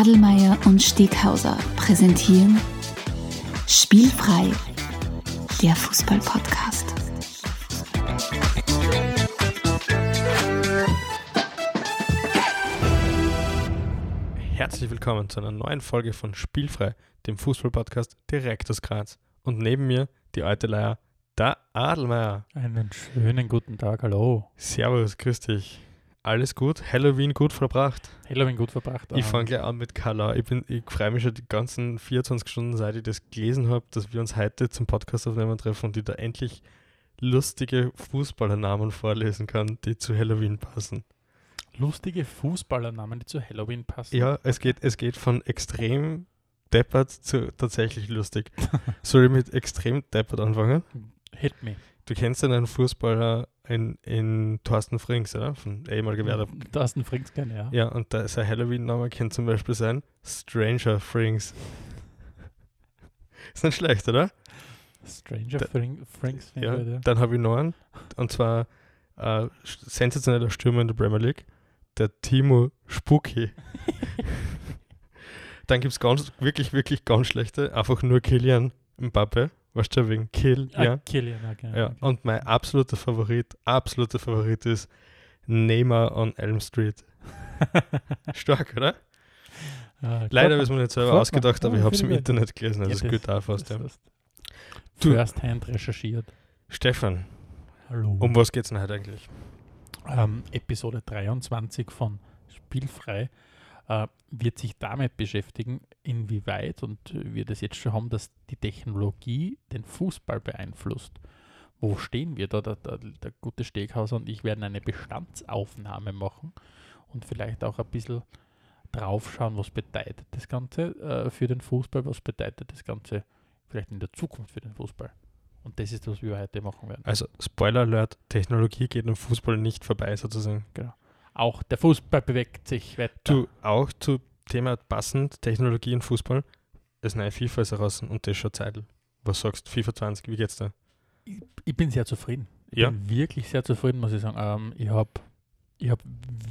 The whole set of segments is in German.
Adelmeier und Steghauser präsentieren Spielfrei, der Fußball-Podcast. Herzlich willkommen zu einer neuen Folge von Spielfrei, dem Fußball-Podcast direkt aus Graz. Und neben mir die alte Leier, der Adelmeier. Einen schönen guten Tag, hallo. Servus, grüß dich. Alles gut? Halloween gut verbracht? Halloween gut verbracht. Ich fange gleich an mit Carla. Ich, bin- ich freue mich schon die ganzen 24 Stunden, seit ich das gelesen habe, dass wir uns heute zum Podcast aufnehmen treffen und ich da endlich lustige Fußballernamen vorlesen kann, die zu Halloween passen. Lustige Fußballernamen, die zu Halloween passen. Ja, es geht, es geht von extrem deppert zu tatsächlich lustig. Soll ich mit extrem deppert anfangen? Hit me. Du kennst ja einen Fußballer in, in Thorsten Frings, oder? Von ehemaliger Werder. Thorsten Frings gerne, ja. Ja, und da, sein Halloween-Name kann zum Beispiel sein Stranger Frings. Ist nicht schlecht, oder? Stranger Da- Fring, Frings, Ja, ja. dann habe ich noch einen, und zwar äh, sensationeller Stürmer in der Premier League, der Timo Spooky. dann gibt es ganz, wirklich, wirklich ganz schlechte, einfach nur Kilian Mbappe, weißt du, wegen Kill, Ah, ja. Killian, ja, genau. ja. okay. Und mein absoluter Favorit, absoluter Favorit ist Neymar on Elm Street. Stark, oder? Ah, Leider ist mir nicht selber Guck ausgedacht, aber ich habe es im. Internet gelesen, also Ja, das- geht auch fast. Ja. Das hast Du- First Hand recherchiert. Stefan, Hallo. um was geht es denn heute eigentlich? ähm, Episode 23 von Spielfrei äh, wird sich damit beschäftigen, inwieweit und wir das jetzt schon haben, dass die Technologie den Fußball beeinflusst. Wo stehen wir da? Der, der, der gute Steghauser und ich werden eine Bestandsaufnahme machen und vielleicht auch ein bisschen draufschauen, was bedeutet das Ganze äh, für den Fußball, was bedeutet das Ganze vielleicht in der Zukunft für den Fußball. Und das ist, was wir heute machen werden. Also, Spoiler Alert, Technologie geht am Fußball nicht vorbei, sozusagen. Auch der Fußball bewegt sich weiter. Du, auch zu Thema passend, Technologie und Fußball, das neue FIFA ist heraus und das ist schon Zeit. Was sagst du, FIFA 20, wie geht's da? ich, ich bin sehr zufrieden. Ich Ja. bin wirklich sehr zufrieden, muss ich sagen. Ähm, ich habe ich hab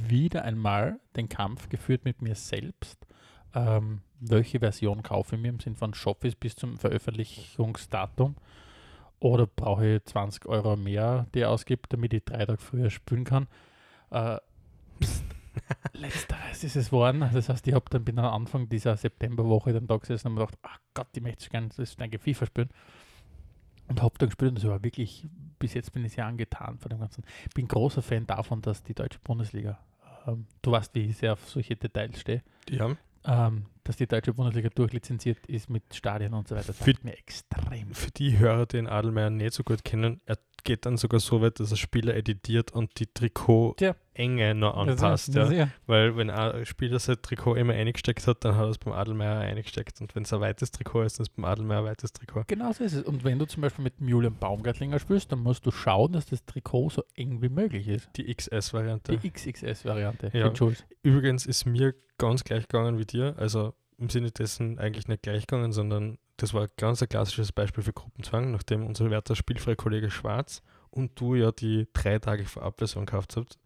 wieder einmal den Kampf geführt mit mir selbst. Ähm, welche Version kaufe ich mir im Sinn von es bis zum Veröffentlichungsdatum oder brauche ich 20 Euro mehr, die ich ausgebe, damit ich drei Tage früher spielen kann. Äh, letzteres ist es geworden. Das heißt, ich habe dann bin am Anfang dieser Septemberwoche dann da gesessen und mir gedacht, ach Gott, ich möchte gerne das denke FIFA spielen. Und habe dann gespielt und das war wirklich, bis jetzt bin ich sehr angetan von dem Ganzen. Ich bin großer Fan davon, dass die deutsche Bundesliga, ähm, du weißt, wie ich sehr auf solche Details stehe, Ja. ähm, dass die deutsche Bundesliga durchlizenziert ist mit Stadien und so weiter. Das Für- taugt mir extrem. Für die Hörer, die den Adelmeier nicht so gut kennen, er geht dann sogar so weit, dass er Spieler editiert und die Trikot-Enge noch anpasst. Ja. ja. Weil wenn ein Spieler sein Trikot immer eingesteckt hat, dann hat er es beim Adelmeier eingesteckt. Und wenn es ein weites Trikot ist, dann ist es beim Adelmeier ein weites Trikot. Genau so ist es. Und wenn du zum Beispiel mit dem Julian Baumgartlinger spielst, dann musst du schauen, dass das Trikot so eng wie möglich ist. Die XS-Variante. Die XXS-Variante. Ja. Übrigens ist mir ganz gleich gegangen wie dir. Also im Sinne dessen eigentlich nicht gleich gegangen, sondern das war ganz ein klassisches Beispiel für Gruppenzwang, nachdem unser werter spielfreie Kollege Schwarz und du ja die drei Tage Vorabversion gekauft habt,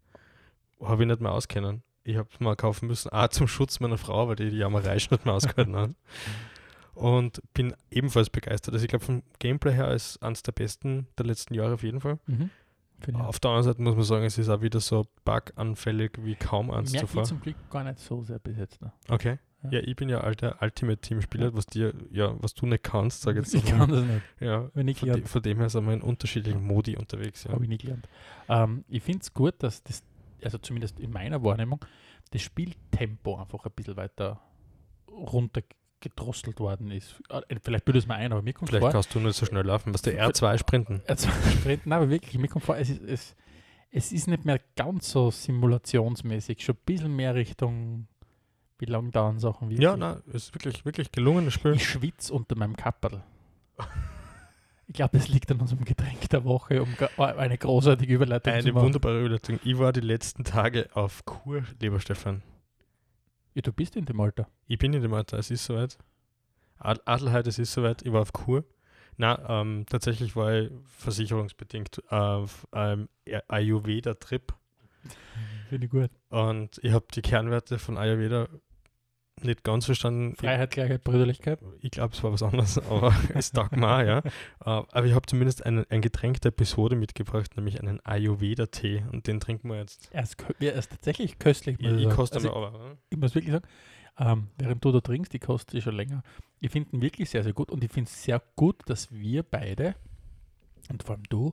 habe ich nicht mehr auskennen. Ich habe es mal kaufen müssen, auch zum Schutz meiner Frau, weil die die Jammerei schon nicht mehr ausgehalten hat. Und bin ebenfalls begeistert. Also ich glaube, vom Gameplay her ist eines der besten der letzten Jahre auf jeden Fall. Mhm. Auf der anderen Seite muss man sagen, es ist auch wieder so buganfällig wie kaum eins Merke zuvor. ich zum Glück gar nicht so sehr bis jetzt noch. Okay. Ja. Ich bin ja alter Ultimate-Team-Spieler, was dir, ja, was du nicht kannst, sag jetzt. ich kann das nicht. Ja, Wenn ich von, de, von dem her sind wir in unterschiedlichen Modi unterwegs. Ja. Habe ich nie gelernt. Ähm, ich finde es gut, dass das, also zumindest in meiner Wahrnehmung, das Spieltempo einfach ein bisschen weiter runtergedrosselt worden ist. Äh, Vielleicht bildet es mir ein, aber mir kommt Vielleicht vor, kannst du nicht so schnell laufen, was der R2 sprinten. äh, zwei Sprinten, nein, aber wirklich, mir kommt vor, es ist, es, es ist nicht mehr ganz so simulationsmäßig, schon ein bisschen mehr Richtung, wie lang dauern Sachen wirklich. Ja, nein, es ist wirklich, wirklich gelungenes Spiel. Ich schwitze unter meinem Kapperl. Ich glaube, das liegt an unserem Getränk der Woche, um eine großartige Überleitung zu Eine machen. wunderbare Überleitung. Ich war die letzten Tage auf Kur, lieber Stefan. Ja, du bist in dem Alter. Ich bin in dem Alter, es ist soweit. Ad- Adelheid, es ist soweit. Ich war auf Kur. Na, ähm, tatsächlich war ich versicherungsbedingt auf einem Ayurveda-Trip Finde ich gut. und ich habe die Kernwerte von Ayurveda nicht ganz verstanden. Freiheit, Gleichheit, Brüderlichkeit. Ich glaube, es war was anderes, aber es taugt mir ja. Äh, aber ich habe zumindest einen, ein Getränk der Episode mitgebracht, nämlich einen Ayurveda-Tee und den trinken wir jetzt. Er ist, er ist tatsächlich köstlich. Ich, muss ich koste Also, aber. ja. ich muss wirklich sagen, ähm, während du da trinkst, die kostet schon länger. Ich finde ihn wirklich sehr, sehr gut und ich finde es sehr gut, dass wir beide und vor allem du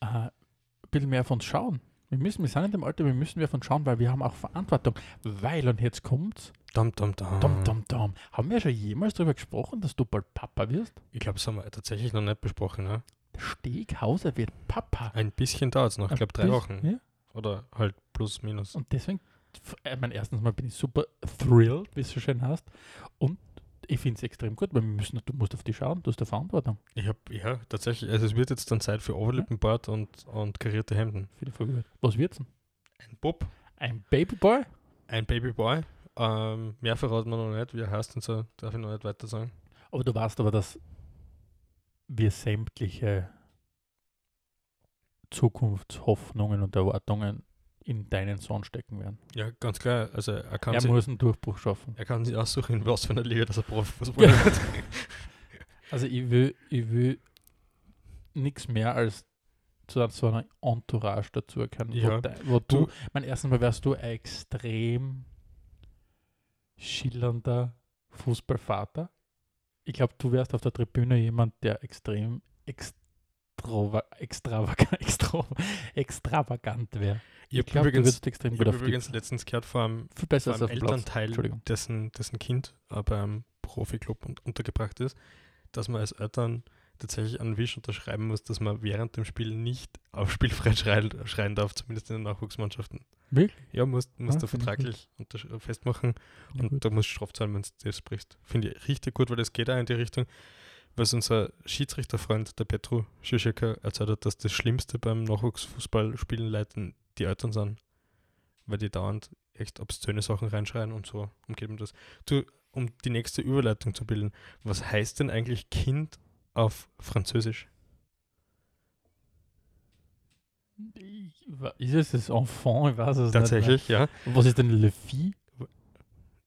äh, ein bisschen mehr von uns schauen. Wir müssen, wir sind in dem Alter, wir müssen mehr von uns schauen, weil wir haben auch Verantwortung. Weil, und jetzt kommt's, Dum, dum, dum. dum, dum, dum. Haben wir schon jemals darüber gesprochen, dass du bald Papa wirst? Ich glaube, das haben wir tatsächlich noch nicht besprochen. Der Steghauser wird Papa. Ein bisschen dauert es noch, ich glaube drei Wochen. Ja? Oder halt plus, minus. Und deswegen, äh, mein erstens mal bin ich super thrilled, wie es so schön heißt. Und ich finde es extrem gut, weil wir müssen, du musst auf die schauen, du hast eine Verantwortung. Ich habe, ja, tatsächlich, also es wird jetzt dann Zeit für Overlippenbart und, und karierte Hemden. Folge. wird. Was wird's denn? Ein Bub, Ein Babyboy? ein Babyboy. Ähm, mehr verraten wir noch nicht, wie er heißt und so, darf ich noch nicht weiter sagen. Aber du weißt aber, dass wir sämtliche Zukunftshoffnungen und Erwartungen in deinen Sohn stecken werden. Ja, ganz klar, also er kann, Er sich, muss einen Durchbruch schaffen. er kann sich aussuchen, was für einer Liga dass er Profifußballer Ja. wird. Also ich will, ich will nichts mehr als zu so einer Entourage dazu erkennen. Ja. Wo, de, wo du, Du- mein erstens Mal wärst du ein extrem schillernder Fußballvater. Ich glaube, du wärst auf der Tribüne jemand, der extrem extrava extravagant, extra, extravagant wäre. Ich habe glaube, du übrigens, würdest extrem ich gut auf übrigens letztens gehört vor einem, viel besser vor einem. Elternteil, dessen, dessen Kind beim Profiklub un untergebracht ist, dass man als Eltern tatsächlich einen Wisch unterschreiben muss, dass man während dem Spiel nicht auf Spielfrei schreien, schreien darf, zumindest in den Nachwuchsmannschaften. Wirklich? Ja, musst, musst Ah, du ich vertraglich festmachen Ja, und gut. da musst du Straf zahlen, wenn du das brichst. Finde ich richtig gut, weil das geht auch in die Richtung, was unser Schiedsrichterfreund, der Petru Schischeka, erzählt hat, dass das Schlimmste beim Nachwuchsfußballspielen leiten die Eltern sind, weil die dauernd echt obszöne Sachen reinschreien und so umgeben das. Du, um die nächste Überleitung zu bilden, was heißt denn eigentlich Kind auf Französisch? Ist es das Enfant? Ich weiß es Tatsächlich, ja. nicht. mehr. Was ist denn Le Fille?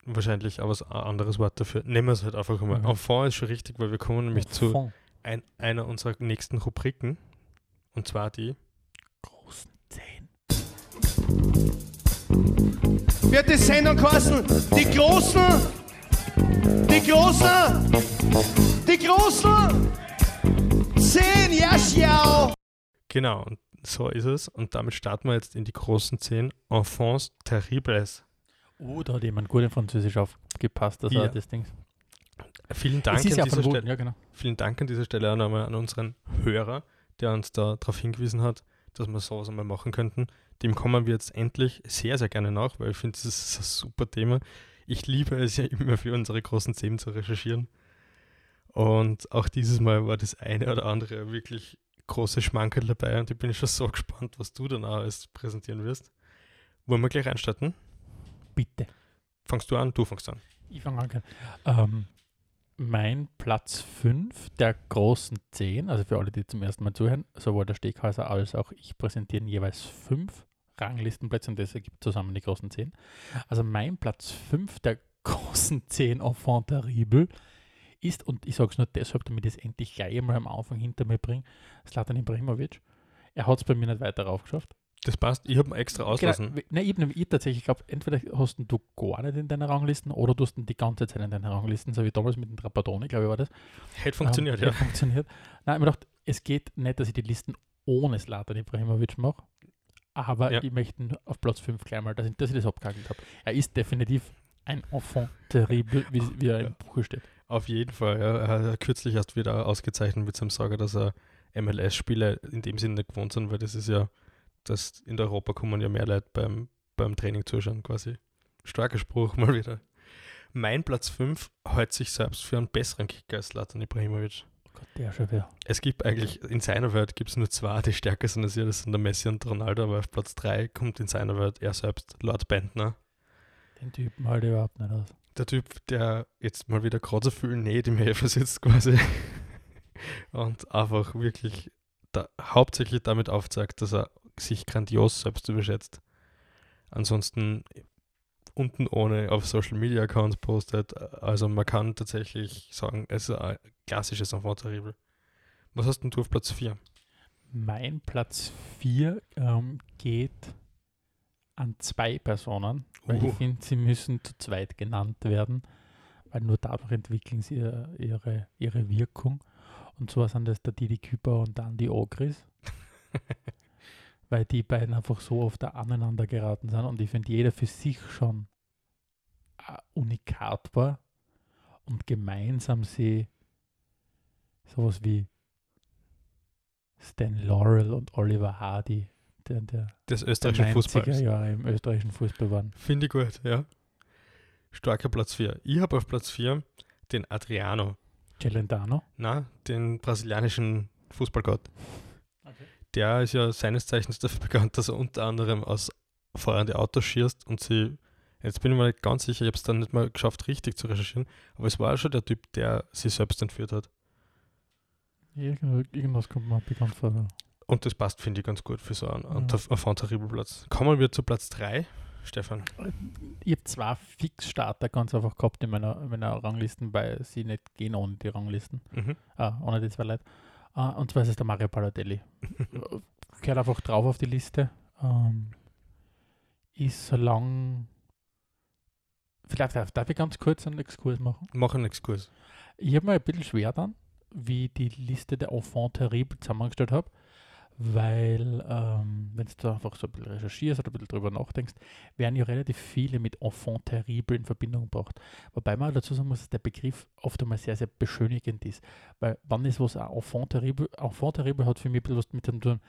Wahrscheinlich aber ein anderes Wort dafür. Nehmen wir es halt einfach mal. Mhm. Enfant ist schon richtig, weil wir kommen nämlich zu Enfant. ein, einer unserer nächsten Rubriken. Und zwar die Großen Zehen. wird die Sendung kosten. Die Großen, die Großen, die Großen. Zehn, ja, schau. Genau, und so ist es. Und damit starten wir jetzt in die großen zehn Enfants terribles. Oh, da hat jemand gut in Französisch aufgepasst, dass Ja. er das Ding. Vielen Dank, an ja dieser Stelle, ja genau. vielen Dank an dieser Stelle auch nochmal an unseren Hörer, der uns da darauf hingewiesen hat, dass wir sowas einmal machen könnten. Dem kommen wir jetzt endlich sehr, sehr gerne nach, weil ich finde, das ist ein super Thema. Ich liebe es ja immer für unsere großen Themen zu recherchieren. Und auch dieses Mal war das eine oder andere wirklich große Schmankerl dabei und ich bin schon so gespannt, was du dann auch alles präsentieren wirst. Wollen wir gleich reinstarten? Bitte. Fangst du an? Du fangst an. Ich fange an. Ähm, mein Platz 5 der großen 10, also für alle, die zum ersten Mal zuhören, sowohl der Steghäuser als auch ich präsentieren jeweils fünf Ranglistenplätze und das ergibt zusammen die großen 10. Also mein Platz 5 der großen 10 Enfant terrible ist, und ich sage es nur deshalb, damit ich es endlich gleich einmal am Anfang hinter mir bringe, Slatan Ibrahimovic. Er hat es bei mir nicht weiter raufgeschafft. Das passt. Ich habe ihn extra auslassen. Genau, nein, ich, hab nämlich- ich tatsächlich glaube, entweder hast du gar nicht in deiner Ranglisten oder du hast ihn die ganze Zeit in deiner Ranglisten, so wie damals mit dem Trapattoni, glaube ich, war das. Hätte funktioniert, ähm, ja. hätte Funktioniert. Nein, ich mir gedacht, es geht nicht, dass ich die Listen ohne Slatan Ibrahimovic mache, aber Ja. ich möchte ihn auf Platz 5 gleich mal, dass ich, dass ich das abgehackelt habe. Er ist definitiv ein Enfant terrible, wie, wie er im Buche steht. Auf jeden Fall, ja. Er hat kürzlich erst wieder ausgezeichnet mit seinem Sager, dass er MLS-Spiele in dem Sinne nicht gewohnt sind, weil das ist ja, dass in Europa kommen ja mehr Leute beim, beim Training zuschauen, quasi. Starker Spruch mal wieder. Mein Platz 5 hält sich selbst für einen besseren Kicker als Latan Ibrahimovic. Oh Gott, der schon wieder. Es gibt eigentlich, in seiner Welt gibt es nur zwei, die stärker sind als er, das sind der Messi und Ronaldo, aber auf Platz 3 kommt in seiner Welt er selbst, Lord Bentner. Den Typen halt überhaupt nicht aus. der Typ, der jetzt mal wieder gerade so viel Näht im Helfer sitzt quasi und einfach wirklich da, hauptsächlich damit aufzeigt, dass er sich grandios selbst überschätzt. Ansonsten unten ohne auf Social Media Accounts postet. Also man kann tatsächlich sagen, es ist ein klassisches Enfant terrible. Was hast denn du auf Platz 4? Mein Platz 4 ähm, geht an zwei Personen, weil Uh. ich finde, sie müssen zu zweit genannt werden, weil nur dadurch entwickeln sie ihr- ihre, ihre Wirkung. Und zwar sind das der Didi Küper und dann die Ogris, weil die beiden einfach so oft da aneinander geraten sind und ich finde, jeder für sich schon ein Unikat war und gemeinsam sie sowas wie Stan Laurel und Oliver Hardy, der, der, Des österreichischen 90er Fußballs. Jahre im österreichischen Fußball waren. Finde ich gut, ja. Starker Platz 4. Ich habe auf Platz 4 den Adriano. Celentano. Na, den brasilianischen Fußballgott. Der ist ja seines Zeichens dafür bekannt, dass er unter anderem aus feuernde Autos schießt und sie, jetzt bin ich mir nicht ganz sicher, ich habe es dann nicht mal geschafft, richtig zu recherchieren, aber es war schon der Typ, der sie selbst entführt hat. Irgend- Irgendwas kommt mir bekannt vor. Und das passt, finde ich, ganz gut für so einen Ja. Enfant terrible Platz. Kommen wir zu Platz 3, Stefan. Ich habe zwei Fixstarter ganz einfach gehabt in meiner, in meiner Ranglisten, weil sie nicht gehen ohne die Ranglisten. Mhm. Ah, ohne die zwei Leute. Ah, und zwar ist es der Mario Balotelli. Gehört einfach drauf auf die Liste. Ähm, ist so lang. Vielleicht darf, darf ich ganz kurz einen Exkurs machen. Mach einen Exkurs. Ich habe mir ein bisschen schwer dann, wie ich die Liste der Enfant terrible zusammengestellt habe, weil, ähm, wenn du einfach so ein bisschen recherchierst oder ein bisschen drüber nachdenkst, werden ja relativ viele mit Enfant terrible in Verbindung gebracht. Wobei man dazu sagen muss, dass der Begriff oft einmal sehr, sehr beschönigend ist. Weil, wann ist was ein Enfant terrible? Enfant terrible hat für mich ein was mit dem tun,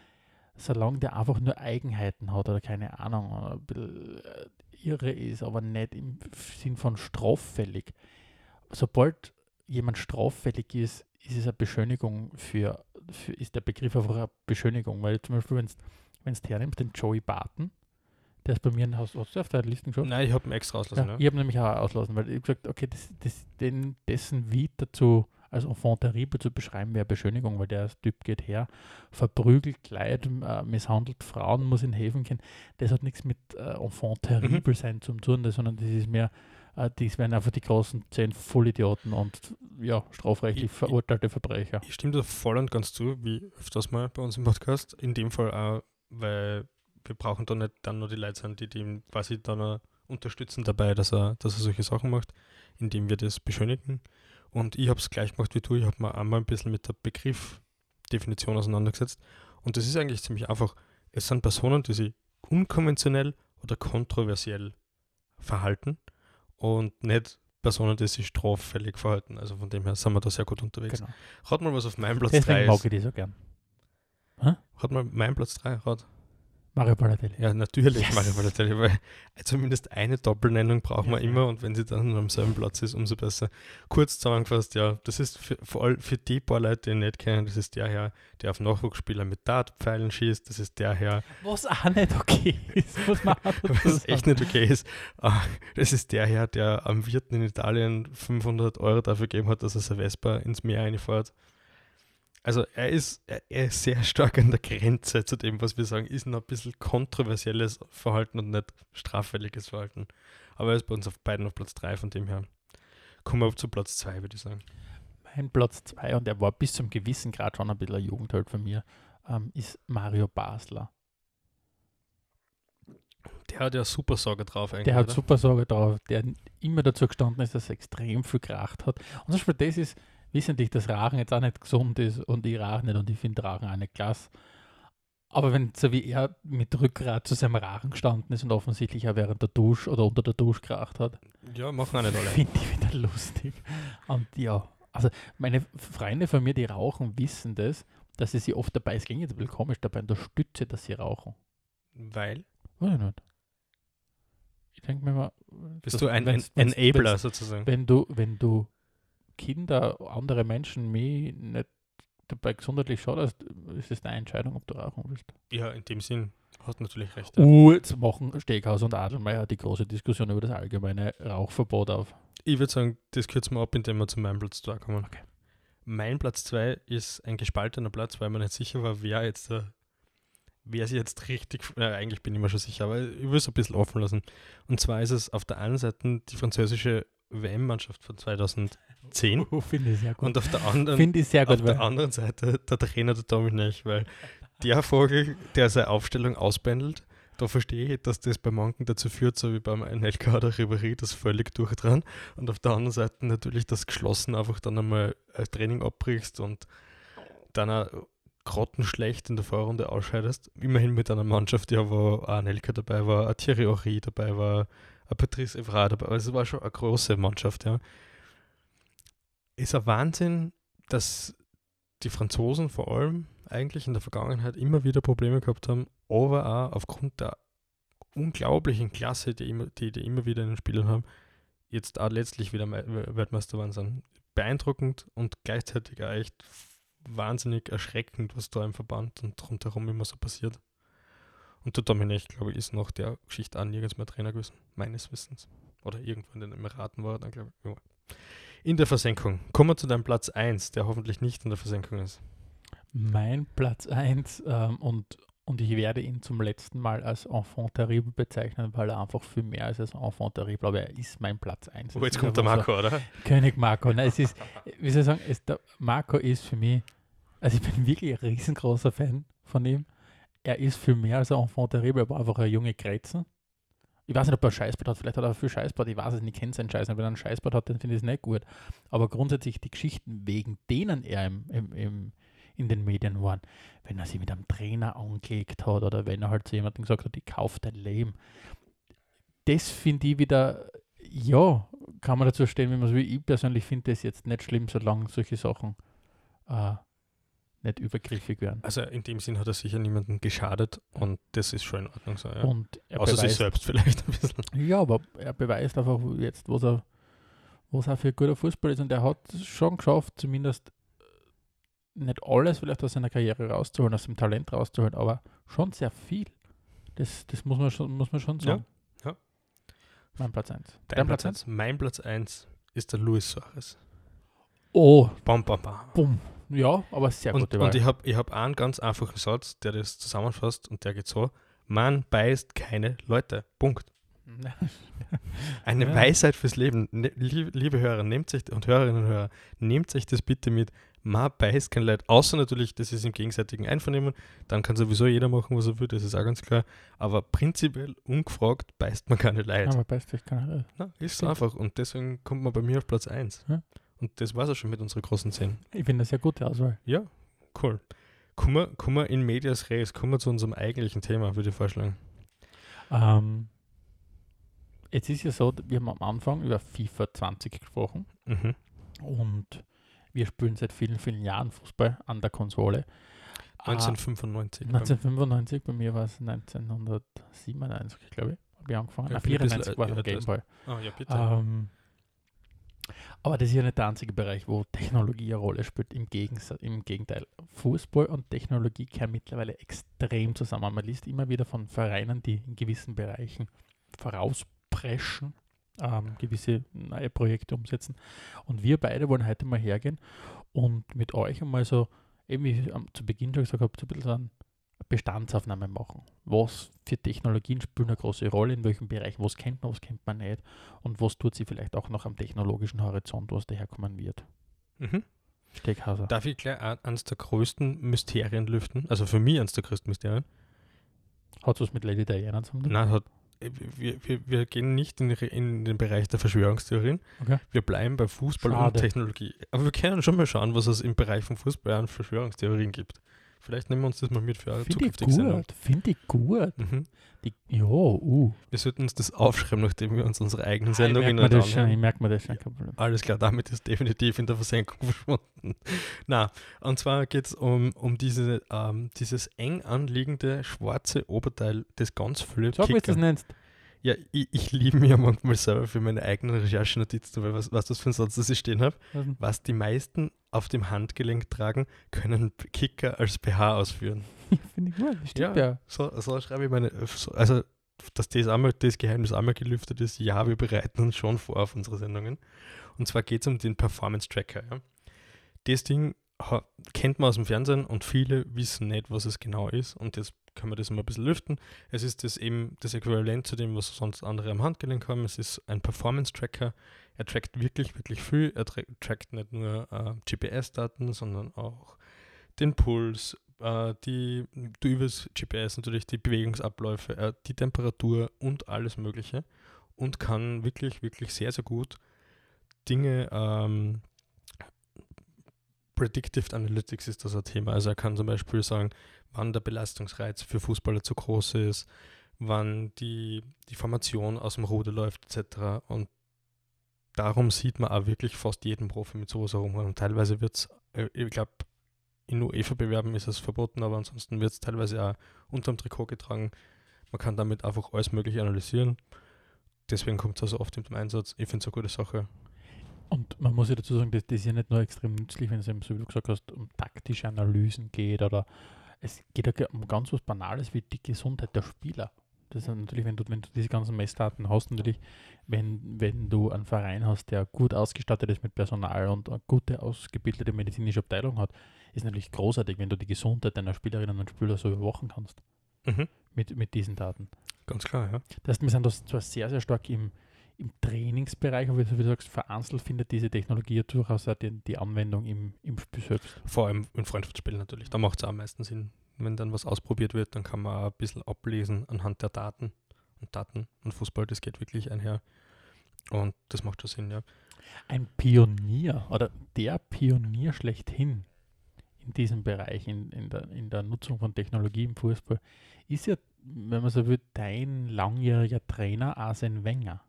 solange der einfach nur Eigenheiten hat oder keine Ahnung, oder ein bisschen äh, irre ist, aber nicht im Sinn von straffällig. Sobald jemand straffällig ist, ist es eine Beschönigung für, für ist der Begriff einfach eine Beschönigung. Weil zum Beispiel, wenn du hernimmst, den Joey Barton, der ist bei mir, in hast, hast du auf der Liste geschaut? Nein, ich habe ihn extra auslassen. Ja, Ja, Ich habe nämlich auch auslassen, weil ich gesagt, okay, das, das, den, dessen Vita zu, als Enfant terrible zu beschreiben, wäre Beschönigung, weil der Typ geht her, verprügelt Kleid, äh, misshandelt Frauen, muss in Häfen gehen. Das hat nichts mit äh, Enfant terrible sein zu tun, sondern das ist mehr, äh, das wären einfach die großen zehn Vollidioten und ja, strafrechtlich Ich- verurteilte Verbrecher. Ich stimme da voll und ganz zu, wie öfters mal bei uns im Podcast. In dem Fall auch, weil wir brauchen da nicht dann nur die Leute sein, die, ihm quasi dann unterstützen dabei, dass er, dass er solche Sachen macht, indem wir das beschönigen. Und ich habe es gleich gemacht wie du. Ich habe mir einmal ein bisschen mit der Begriffdefinition auseinandergesetzt. Und das ist eigentlich ziemlich einfach. Es sind Personen, die sich unkonventionell oder kontroversiell verhalten und nicht Personen, die sich straffällig verhalten. Also von dem her sind wir da sehr gut unterwegs. Genau. Rat mal, was auf meinem Platz Deswegen 3 mag ist. ich die so gern. Rat mal, mein Platz 3, Rat. Mario Balotelli. Ja, natürlich Yes. Mario Balotelli, weil zumindest eine Doppelnennung brauchen wir Ja. immer und wenn sie dann am selben Platz ist, umso besser. Kurz zusammengefasst, ja, das ist für, vor allem für die paar Leute, die ihn nicht kennen, das ist der Herr, der auf Nachwuchsspieler mit Dartpfeilen schießt, das ist der Herr, Was auch nicht okay ist, dazu was echt nicht okay ist, Ah, das ist der Herr, der am Wirten in Italien 500 Euro dafür gegeben hat, dass er seine Vespa ins Meer reinfährt. Also er ist, er, ist sehr stark an der Grenze zu dem, was wir sagen, ist noch ein bisschen kontroversielles Verhalten und nicht straffälliges Verhalten. Aber er ist bei uns auf beiden auf Platz 3, von dem her. Kommen wir zu Platz 2, würde ich sagen. Mein Platz 2, und er war bis zum gewissen Grad schon ein bisschen ein Jugendheld von mir, ähm, ist Mario Basler. Der hat ja super Sorge drauf eigentlich. Der hat oder? super Sorge drauf, der immer dazu gestanden ist, dass er extrem viel geracht hat. Und zum Beispiel das ist wissentlich, dass Rachen jetzt auch nicht gesund ist und ich rauche nicht und ich finde Rachen auch nicht klasse. Aber wenn so wie er mit Rückgrat zu seinem Rachen gestanden ist und offensichtlich auch während der Dusche oder unter der Dusche geracht hat, Ja, machen auch nicht alle. finde ich wieder lustig. Und ja, also meine Freunde von mir, die rauchen, wissen das, dass sie sich oft dabei, es klingt jetzt ein bisschen komisch, dabei unterstütze, dass sie rauchen. Weil? Weiß ich nicht. Ich denke mir mal, Bist du ein, ein wenn's- wenn's- Enabler wenn's- sozusagen? wenn du, wenn du Kinder, andere Menschen mich nicht dabei gesundheitlich schadest, ist es deine Entscheidung, ob du rauchen willst. Ja, in dem Sinn. Hast natürlich recht. Ja. Uh, jetzt machen Steghaus und Adelmeier die große Diskussion über das allgemeine Rauchverbot auf. Ich würde sagen, das kürzen wir ab, indem wir zu meinem Platz 2 kommen. Okay. Mein Platz 2 ist ein gespaltener Platz, weil man nicht sicher war, wer jetzt der, wer sie jetzt richtig, äh, eigentlich bin ich mir schon sicher, aber ich will es ein bisschen offen lassen. Und zwar ist es auf der einen Seite die französische WM-Mannschaft von 2010 Oh, Finde ich sehr gut. und auf der anderen, Finde ich sehr gut. auf der anderen Seite der Trainer der Dominich, weil der Vogel, der seine Aufstellung ausbändelt, da verstehe ich, dass das bei manchen dazu führt, so wie beim Anelka oder Ribéry, das völlig durchdran. Und auf der anderen Seite natürlich das geschlossen einfach dann einmal ein Training abbrichst und dann auch grottenschlecht in der Vorrunde ausscheidest. Immerhin mit einer Mannschaft, ja, wo ein Anelka dabei war, ein Thierry Henry dabei war, ein Patrice Evra dabei. Also es war schon eine große Mannschaft, ja. Ist ein Wahnsinn, dass die Franzosen vor allem eigentlich in der Vergangenheit immer wieder Probleme gehabt haben, aber auch aufgrund der unglaublichen Klasse, die, die, die immer wieder in den Spielen haben, jetzt auch letztlich wieder Mei- Weltmeister waren sind. Beeindruckend und gleichzeitig auch echt wahnsinnig erschreckend, was da im Verband und rundherum immer so passiert. Und der Domenech, glaube ich, ist nach der Geschichte auch nirgends mehr Trainer gewesen, meines Wissens. Oder irgendwo in den Emiraten war er dann, glaube ich. Ja. In der Versenkung. Kommen wir zu deinem Platz 1, der hoffentlich nicht in der Versenkung ist. Mein Platz 1 ähm, und, und ich werde ihn zum letzten Mal als Enfant terrible bezeichnen, weil er einfach viel mehr ist als Enfant terrible, aber er ist mein Platz 1. Oh, jetzt kommt der Marco, oder? König Marco. Nein, es ist, wie soll ich sagen, es, der Marco ist für mich, also ich bin wirklich ein riesengroßer Fan von ihm. Er ist viel mehr als ein Enfant terrible, aber einfach ein junge Kreizen. Ich weiß nicht, ob er Scheißbad hat, vielleicht hat er viel Scheißbad, ich weiß es nicht, ich kenne seinen Scheiß nicht. Wenn er einen Scheißbad hat, dann finde ich es nicht gut. Aber grundsätzlich die Geschichten, wegen denen er im, im, im, in den Medien waren, wenn er sich mit einem Trainer angelegt hat oder wenn er halt zu jemandem gesagt hat, ich kaufe dein Leben, das finde ich wieder, ja, kann man dazu stehen, wie man es will. Ich persönlich finde das jetzt nicht schlimm, solange solche Sachen äh, nicht übergriffig werden. Also in dem Sinn hat er sicher niemanden geschadet und das ist schon in Ordnung so, ja. Und er Außer sich beweist, selbst vielleicht ein bisschen. ja, aber er beweist einfach jetzt, was er, was er für ein guter Fußball ist und er hat es schon geschafft, zumindest äh, nicht alles vielleicht aus seiner Karriere rauszuholen, aus dem Talent rauszuholen, aber schon sehr viel. Das, das muss, man schon, muss man schon Ja, sagen. ja. Mein Platz 1. Dein Platz 1? Mein Platz 1 ist der Luis Suarez. Oh, Bam, bam, bam. bumm. Ja, aber sehr Und, gute und Wahl. ich habe ich hab einen ganz einfachen Satz, der das zusammenfasst und der geht so: Man beißt keine Leute. Punkt. Eine Ja. Weisheit fürs Leben. Ne, liebe, Hörer, nehmt sich und Hörerinnen und Hörer, nehmt sich das bitte mit. Man beißt keine Leute. Außer natürlich, das ist im gegenseitigen Einvernehmen. Dann kann sowieso jeder machen, was er will, das ist auch ganz klar. Aber prinzipiell, ungefragt, beißt man keine Leute. aber beißt euch keiner. Na, ist so einfach. Und deswegen kommt man bei mir auf Platz 1. Ja. Und das war es auch schon mit unserer großen 10. Ich finde das sehr gute Auswahl. Ja, cool. Kommen wir, kommen wir in Medias Res, kommen wir zu unserem eigentlichen Thema, würde ich vorschlagen. Ähm, jetzt ist ja so, wir haben am Anfang über FIFA 20 gesprochen Mhm. und wir spielen seit vielen, vielen Jahren Fußball an der Konsole. Ah, 1995. 1995, bei mir war es 1997, glaube ich, habe ich angefangen. Ja, Ja, bisschen 94 war es als Gameboy. Ah, ja, bitte. Ähm, aber das ist ja nicht der einzige Bereich, wo Technologie eine Rolle spielt. Im, Gegensatz, Im Gegenteil, Fußball und Technologie kehren mittlerweile extrem zusammen. Man liest immer wieder von Vereinen, die in gewissen Bereichen vorauspreschen, ähm, gewisse neue Projekte umsetzen. Und wir beide wollen heute mal hergehen und mit euch einmal so, eben wie ich zu Beginn schon gesagt habe, so ein bisschen so eine Bestandsaufnahme machen. Was für Technologien spielen eine große Rolle, in welchem Bereich, was kennt man, was kennt man nicht und was tut sie vielleicht auch noch am technologischen Horizont, was daherkommen wird. mhm. Steckhauser. Darf ich gleich ein- eines der größten Mysterien lüften? Also für mich eines der größten Mysterien. Hat was mit Lady Diana zu tun? Nein, hat, äh, wir, wir, wir gehen nicht in, in den Bereich der Verschwörungstheorien. Okay. Wir bleiben bei Fußball und Schade. Technologie. Aber wir können schon mal schauen, was es im Bereich von Fußball an Verschwörungstheorien gibt. Vielleicht nehmen wir uns das mal mit für Finde ich zukünftige Sendung. gut. Finde ich gut. Mhm. Die, ja, uh. Wir sollten uns das aufschreiben, nachdem wir uns unsere eigenen ich Sendungen merke mir das schon, ich merke mir das schon, kein Problem. Alles klar, damit ist definitiv in der Versenkung verschwunden. Na, und zwar geht es um, um diese, ähm, dieses eng anliegende schwarze Oberteil des ganz viele Sag, wie du das nennst. Ja, ich, ich liebe mir manchmal selber für meine eigenen Recherchenotizen, weil was, was das für ein Satz, das ich stehen habe. Was die meisten auf dem Handgelenk tragen, können Kicker als BH ausführen. Finde ich gut. Stimmt ja. So, so schreibe ich meine, so, also dass das, einmal, das Geheimnis einmal gelüftet ist, ja, wir bereiten uns schon vor auf unsere Sendungen. Und zwar geht es um den Performance Tracker. Ja. Das Ding kennt man aus dem Fernsehen und viele wissen nicht, was es genau ist. Und jetzt kann man das mal ein bisschen lüften. Es ist das eben das Äquivalent zu dem, was sonst andere am Handgelenk haben. Es ist ein Performance-Tracker. Er trackt wirklich, wirklich viel. Er tra trackt nicht nur äh, GPS-Daten, sondern auch den Puls, äh, die, übers GPS natürlich die Bewegungsabläufe, äh, die Temperatur und alles Mögliche und kann wirklich, wirklich sehr, sehr gut Dinge ähm, Predictive Analytics ist das ein Thema. Also er kann zum Beispiel sagen, wann der Belastungsreiz für Fußballer zu groß ist, wann die, die Formation aus dem Ruder läuft, etc. Und darum sieht man auch wirklich fast jeden Profi mit sowas herum. Und teilweise wird es, äh, ich glaube, in UEFA-Bewerben ist es verboten, aber ansonsten wird es teilweise auch unterm Trikot getragen. Man kann damit einfach alles Mögliche analysieren. Deswegen kommt es also oft im Einsatz. Ich finde es eine gute Sache. Und man muss ja dazu sagen, das, das ist ja nicht nur extrem nützlich, wenn es eben, so wie du gesagt hast, um taktische Analysen geht oder es geht ja um ganz was Banales wie die Gesundheit der Spieler. Das ist natürlich, wenn du, wenn du diese ganzen Messdaten hast, natürlich, wenn, wenn du einen Verein hast, der gut ausgestattet ist mit Personal und eine gute, ausgebildete medizinische Abteilung hat, ist natürlich großartig, wenn du die Gesundheit deiner Spielerinnen und Spieler so überwachen kannst. Mhm. Mit, mit diesen Daten. Ganz klar, ja. Das heißt, wir sind das zwar sehr, sehr stark im, im Trainingsbereich, aber wie du sagst, vereinzelt findet diese Technologie ja durchaus auch die, die Anwendung im, im Spiel selbst. Vor allem in Freundschaftsspielen natürlich. Da macht es am meisten Sinn. Wenn dann was ausprobiert wird, dann kann man auch ein bisschen ablesen anhand der Daten. Und Daten und Fußball, das geht wirklich einher. Und das macht schon Sinn, ja. Ein Pionier oder der Pionier schlechthin in diesem Bereich, in, in, der, in der Nutzung von Technologie im Fußball, ist ja, wenn man so will, dein langjähriger Trainer Arsene Wenger.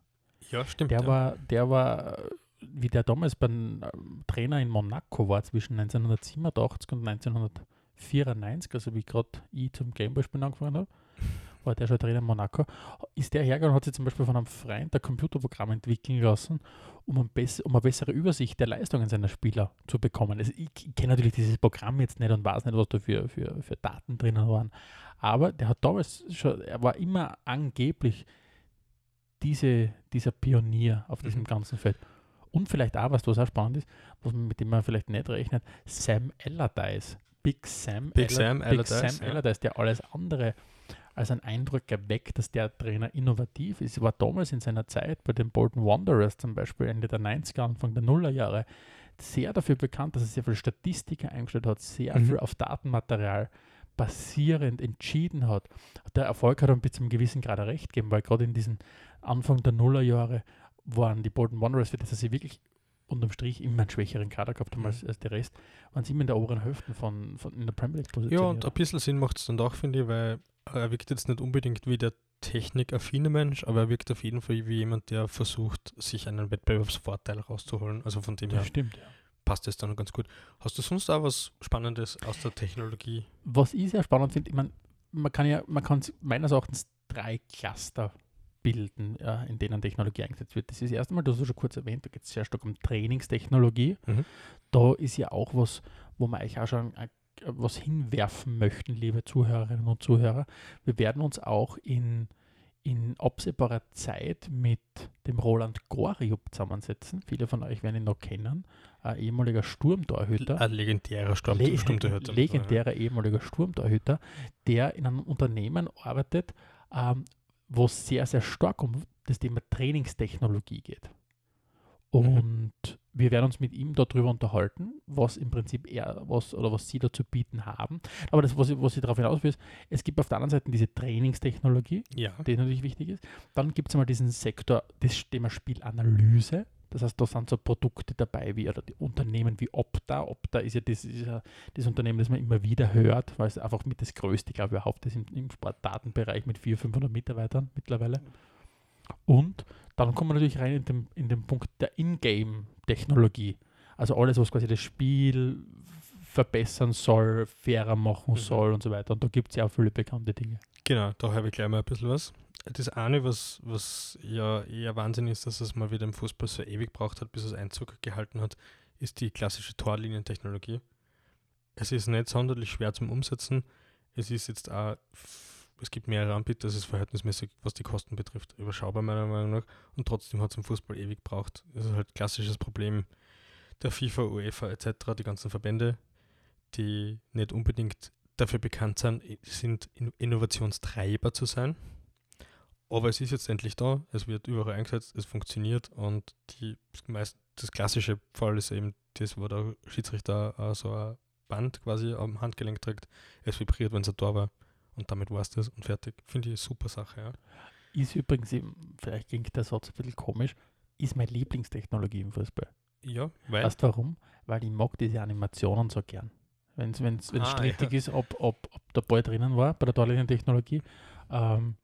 Ja, stimmt. Der ja. war, der war, wie der damals beim äh, Trainer in Monaco war, zwischen 1987 und 1994, also wie gerade ich zum Gameboy-Spielen angefangen habe, war der schon Trainer in Monaco, ist der hergegangen und hat sich zum Beispiel von einem Freund ein Computerprogramm entwickeln lassen, um, ein bess um eine bessere Übersicht der Leistungen seiner Spieler zu bekommen. Also ich, ich kenne natürlich dieses Programm jetzt nicht und weiß nicht, was da für, für, für Daten drinnen waren, aber der hat damals schon, er war immer angeblich diese, dieser Pionier auf diesem Mhm. ganzen Feld. Und vielleicht auch, was was auch spannend ist, was man, mit dem man vielleicht nicht rechnet, Sam Allardyce. Big Sam, Big Aller- Sam Big Allardyce, Sam ja. Allardyce, der alles andere als ein Eindruck erweckt, dass der Trainer innovativ ist. War damals in seiner Zeit bei den Bolton Wanderers zum Beispiel Ende der 90er, Anfang der Nullerjahre sehr dafür bekannt, dass er sehr viele Statistiker eingestellt hat, sehr Mhm. viel auf Datenmaterial basierend entschieden hat. Der Erfolg hat ihm bis zu einem gewissen Grad recht gegeben, weil gerade in diesen Anfang der Nullerjahre waren die Bolton Wanderers, für das sie wirklich unterm Strich immer einen schwächeren Kader gehabt haben als, als der Rest, waren sie immer in der oberen Hälfte von, von in der Premier League Ja, positioniert. und ein bisschen Sinn macht es dann doch, finde ich, weil er wirkt jetzt nicht unbedingt wie der technikaffine Mensch, aber er wirkt auf jeden Fall wie jemand, der versucht, sich einen Wettbewerbsvorteil rauszuholen. Also von dem das her stimmt, ja. passt es dann ganz gut. Hast du sonst auch was Spannendes aus der Technologie? Was ich sehr spannend finde, ich mein, man kann ja, man kann meines Erachtens drei Cluster bilden, äh, in denen Technologie eingesetzt wird. Das ist erst einmal, du hast ja schon kurz erwähnt, da geht es sehr stark um Trainingstechnologie. Mhm. Da ist ja auch was, wo wir euch auch schon äh, was hinwerfen möchten, liebe Zuhörerinnen und Zuhörer. Wir werden uns auch in, in absehbarer Zeit mit dem Roland Goriub zusammensetzen. Viele von euch werden ihn noch kennen. Ein ehemaliger Sturmtorhüter. Ein legendärer Sturm Le Sturmtorhüter. legendärer ehemaliger Sturmtorhüter, der in einem Unternehmen arbeitet, ähm, wo es sehr, sehr stark um das Thema Trainingstechnologie geht. Und wir werden uns mit ihm darüber unterhalten, was im Prinzip er, was oder was sie da zu bieten haben. Aber das, was ich, was ich darauf hinaus will, ist, es gibt auf der anderen Seite diese Trainingstechnologie, Ja. die natürlich wichtig ist. Dann gibt es einmal diesen Sektor, das Thema Spielanalyse. Das heißt, da sind so Produkte dabei, wie oder die Unternehmen wie Opta. Opta ist ja das, ist ja das Unternehmen, das man immer wieder hört, weil es einfach mit das größte, glaube ich, überhaupt ist im, im Sportdatenbereich mit 400, 500 Mitarbeitern mittlerweile. Und dann kommen wir natürlich rein in den, in den Punkt der Ingame-Technologie. Also alles, was quasi das Spiel verbessern soll, fairer machen Mhm. soll und so weiter. Und da gibt es ja auch viele bekannte Dinge. Genau, da habe ich gleich mal ein bisschen was. Das eine, was, was ja eher Wahnsinn ist, dass es mal wieder im Fußball so ewig braucht hat, bis es Einzug gehalten hat, ist die klassische Torlinientechnologie. Es ist nicht sonderlich schwer zum Umsetzen. Es ist jetzt auch, es gibt mehrere Anbieter, das ist verhältnismäßig, was die Kosten betrifft, überschaubar meiner Meinung nach. Und trotzdem hat es im Fußball ewig gebraucht. Das ist halt klassisches Problem der FIFA, UEFA etc., die ganzen Verbände. die nicht unbedingt dafür bekannt sind, sind Innovationstreiber zu sein. Aber es ist jetzt endlich da, es wird überall eingesetzt, es funktioniert und die meist, das klassische Fall ist eben das, wo der Schiedsrichter uh, so ein Band quasi am Handgelenk trägt, es vibriert, wenn es ein Tor war und damit war es das und fertig. Finde ich eine super Sache, ja. Ist übrigens, vielleicht klingt der Satz ein bisschen komisch, ist meine Lieblingstechnologie im Fußball. Ja, weil. Weißt du warum? Weil ich mag diese Animationen so gern. Wenn es ah, strittig ja. ist, ob, ob, ob der Ball drinnen war bei der Torlinientechnologie, ähm,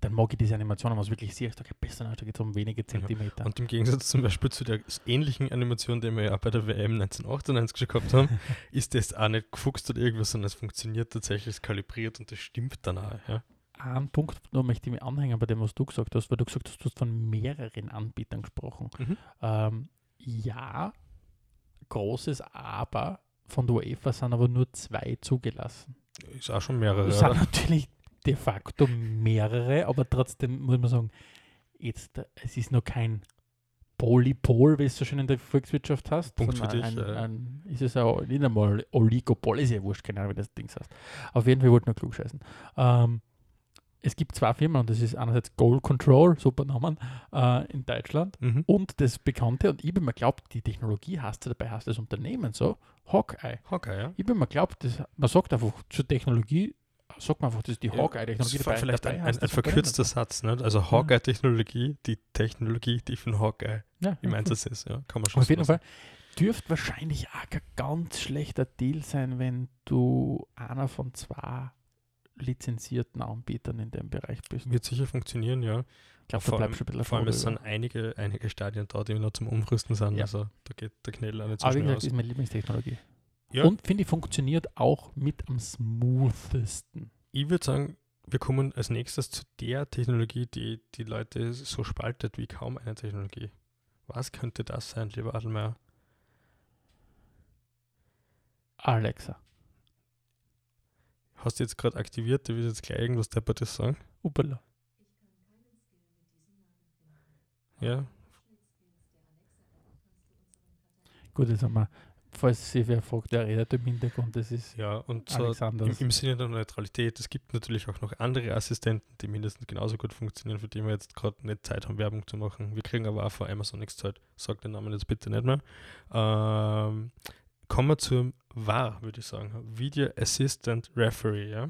dann mag ich diese Animationen, was wirklich sehr stark besser da geht es um wenige Zentimeter. Ja. Und im Gegensatz zum Beispiel zu der ähnlichen Animation, die wir ja auch bei der WM 1998 schon gehabt haben, ist das auch nicht gefuchst oder irgendwas, sondern es funktioniert tatsächlich, es kalibriert und das stimmt dann auch. Ja. Ein Punkt, nur möchte ich mich anhängen bei dem, was du gesagt hast, weil du gesagt hast, du hast von mehreren Anbietern gesprochen. Mhm. Ähm, ja, großes Aber von der UEFA sind aber nur zwei zugelassen. Ist auch schon mehrere. Es sind natürlich de facto mehrere, aber trotzdem muss man sagen, jetzt, es ist noch kein Polypol, wie es so schön in der Volkswirtschaft hast. Punkt für dich. Ein, ein, ein, ist es auch nicht einmal Oligopol, ist ja wurscht, keine Ahnung, wie das Ding heißt. Auf jeden Fall wollte ich nur klug scheißen. Ähm, es gibt zwei Firmen und das ist einerseits Goal Control, super Namen, äh, in Deutschland mhm. und das Bekannte, und ich bin mir glaubt, die Technologie hast du dabei, hast das Unternehmen so, Hawkeye. Hawkeye, ja. Ich bin mir glaubt, man sagt einfach zur Technologie, sagt man einfach, das ist die Hawkeye-Technologie. Ja, vielleicht ein, ein, ein verkürzter Satz, ne? also Hawkeye-Technologie, die Technologie, die von Hawkeye ja, im ja, Einsatz ist, ja, kann man schon Auf jeden Fall dürfte wahrscheinlich auch kein ganz schlechter Deal sein, wenn du einer von zwei lizenzierten Anbietern in dem Bereich bist. Wird sicher funktionieren, ja. Ich glaube, ein bisschen Vor allem, es sind einige, einige Stadien da, die noch zum Umrüsten sind. Ja. Also da geht der Knell auch nicht so Aber wie gesagt, aus. ist meine Lieblingstechnologie. Ja. Und finde ich, funktioniert auch mit am smoothesten. Ich würde sagen, wir kommen als nächstes zu der Technologie, die die Leute so spaltet wie kaum eine Technologie. Was könnte das sein, lieber Adelmeier? Alexa. Hast du jetzt gerade aktiviert? Du willst jetzt gleich irgendwas Deppertes sagen? Upala. Ja. Gut, jetzt haben wir, falls sich wer fragt, der redet im Hintergrund, das ist Ja, und so im, im, Sinne der Neutralität, es gibt natürlich auch noch andere Assistenten, die mindestens genauso gut funktionieren, für die wir jetzt gerade nicht Zeit haben, Werbung zu machen. Wir kriegen aber auch von Amazon nichts Zeit. Sag den Namen jetzt bitte nicht mehr. Ähm, kommen wir zum war, würde ich sagen. Video Assistant Referee, ja.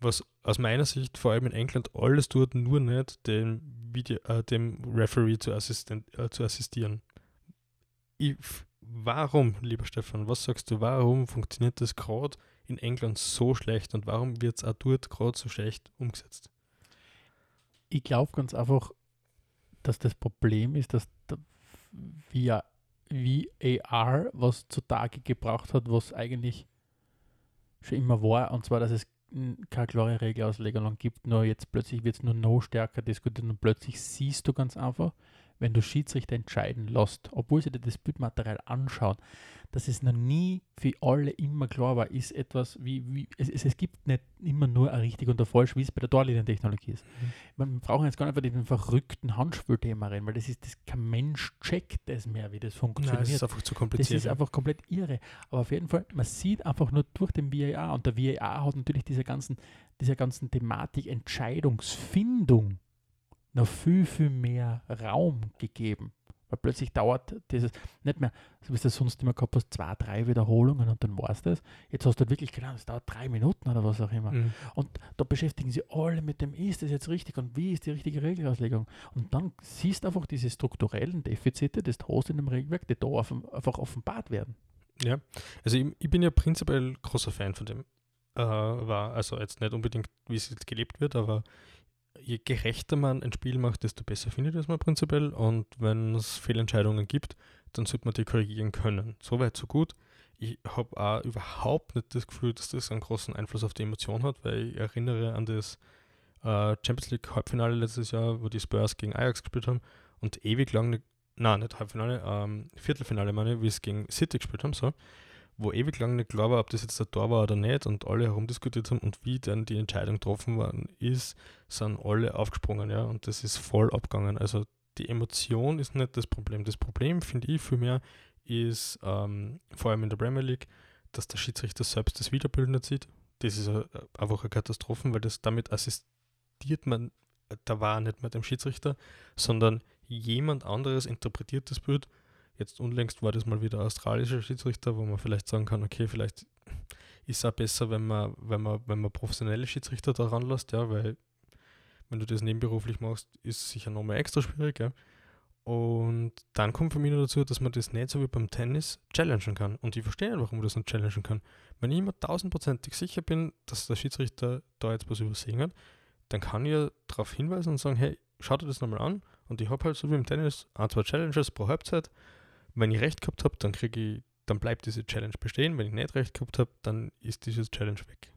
Was aus meiner Sicht vor allem in England alles tut, nur nicht dem, Video, äh, dem Referee zu, äh, zu assistieren. Ich, warum, lieber Stefan, was sagst du, warum funktioniert das gerade in England so schlecht und warum wird es auch dort gerade so schlecht umgesetzt? Ich glaube ganz einfach, dass das Problem ist, dass wir VAR was zutage gebracht hat, was eigentlich schon immer war, und zwar, dass es keine klare Regelauslegung gibt, nur jetzt plötzlich wird es nur noch stärker diskutiert und plötzlich siehst du ganz einfach, wenn du Schiedsrichter entscheiden lässt, obwohl sie dir das Bildmaterial anschauen, dass es noch nie für alle immer klar war, ist etwas wie, wie es, es, gibt nicht immer nur ein richtig und ein falsch, wie es bei der Torlinientechnologie ist. Mhm. Man braucht jetzt gar nicht einfach den verrückten Handspielthema rein, weil das ist, das, kein Mensch checkt das mehr, wie das funktioniert. Nein, das ist einfach zu kompliziert. Das ist einfach komplett irre. Aber auf jeden Fall, man sieht einfach nur durch den VAR und der VAR hat natürlich diese ganzen, diese ganzen Thematik Entscheidungsfindung noch viel, viel mehr Raum gegeben. Weil plötzlich dauert dieses nicht mehr, so wie du sonst immer gehabt hast, zwei, drei Wiederholungen und dann war es das. Jetzt hast du halt wirklich gelernt, es dauert drei Minuten oder was auch immer. Mhm. Und da beschäftigen sie alle mit dem, ist das jetzt richtig und wie ist die richtige Regelauslegung? Und dann siehst du einfach diese strukturellen Defizite, das du hast in dem Regelwerk, die da einfach offenbart werden. Ja, also ich, ich bin ja prinzipiell großer Fan von dem. Äh, war also jetzt nicht unbedingt, wie es jetzt gelebt wird, aber je gerechter man ein Spiel macht, desto besser findet es man prinzipiell. Und wenn es Fehlentscheidungen gibt, dann sollte man die korrigieren können. Soweit, so gut. Ich habe auch überhaupt nicht das Gefühl, dass das einen großen Einfluss auf die Emotion hat, weil ich erinnere an das äh, Champions League Halbfinale letztes Jahr, wo die Spurs gegen Ajax gespielt haben und ewig lang, nein, nicht Halbfinale, ähm, Viertelfinale meine, wie es gegen City gespielt haben, so wo ewig lang nicht klar war, ob das jetzt der Tor war oder nicht und alle herumdiskutiert haben und wie dann die Entscheidung getroffen worden ist, sind alle aufgesprungen, ja, und das ist voll abgegangen. Also die Emotion ist nicht das Problem. Das Problem, finde ich, vielmehr ist ähm, vor allem in der Premier League, dass der Schiedsrichter selbst das Wiederbild nicht sieht. Das ist einfach eine Katastrophe, weil das damit assistiert man da war nicht mehr dem Schiedsrichter, sondern jemand anderes interpretiert das Bild. Jetzt unlängst war das mal wieder australischer Schiedsrichter, wo man vielleicht sagen kann, okay, vielleicht ist es auch besser, wenn man, wenn man, wenn man professionelle Schiedsrichter daran lässt, ja, weil wenn du das nebenberuflich machst, ist es sicher nochmal extra schwierig, ja. Und dann kommt für mich noch dazu, dass man das nicht so wie beim Tennis challengen kann. Und ich verstehe nicht, warum man das nicht challengen kann. Wenn ich immer tausendprozentig sicher bin, dass der Schiedsrichter da jetzt was übersehen hat, dann kann ich darauf hinweisen und sagen, hey, schau dir das nochmal an. Und ich habe halt so wie im Tennis ein, zwei Challenges pro Halbzeit. Wenn ich recht gehabt habe, dann kriege ich, dann bleibt diese Challenge bestehen. Wenn ich nicht recht gehabt habe, dann ist diese Challenge weg.